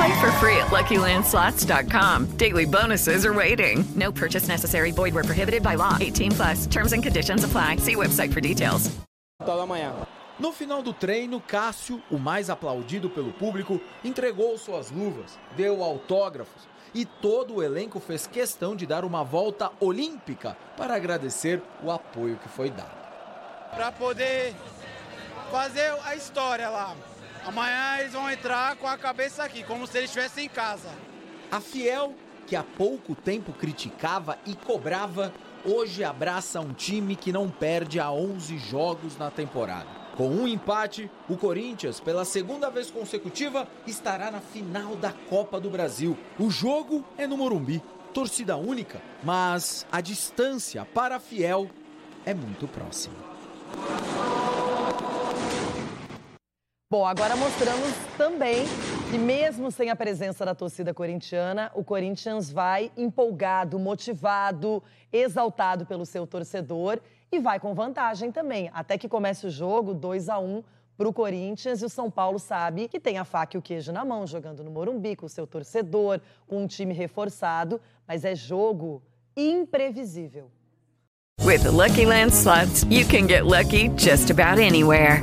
Play for free at LuckyLandSlots.com. Daily bonuses are waiting. No purchase necessary. Void where prohibited by law. 18 plus. Terms and conditions apply. See website for details. da manhã. No final do treino, Cássio, o mais aplaudido pelo público, entregou suas luvas, deu autógrafos e todo o elenco fez questão de dar uma volta olímpica para agradecer o apoio que foi dado. Para poder fazer a história lá. Amanhã eles vão entrar com a cabeça aqui, como se eles estivessem em casa. A Fiel, que há pouco tempo criticava e cobrava, hoje abraça um time que não perde há 11 jogos na temporada. Com um empate, o Corinthians, pela segunda vez consecutiva, estará na final da Copa do Brasil. O jogo é no Morumbi, torcida única, mas a distância para a Fiel é muito próxima. Bom, agora mostramos também que, mesmo sem a presença da torcida corintiana, o Corinthians vai empolgado, motivado, exaltado pelo seu torcedor e vai com vantagem também. Até que comece o jogo, 2 a 1 para o Corinthians e o São Paulo sabe que tem a faca e o queijo na mão, jogando no Morumbi, com o seu torcedor, com um time reforçado, mas é jogo imprevisível. With the Lucky Land slots, you can get lucky just about anywhere.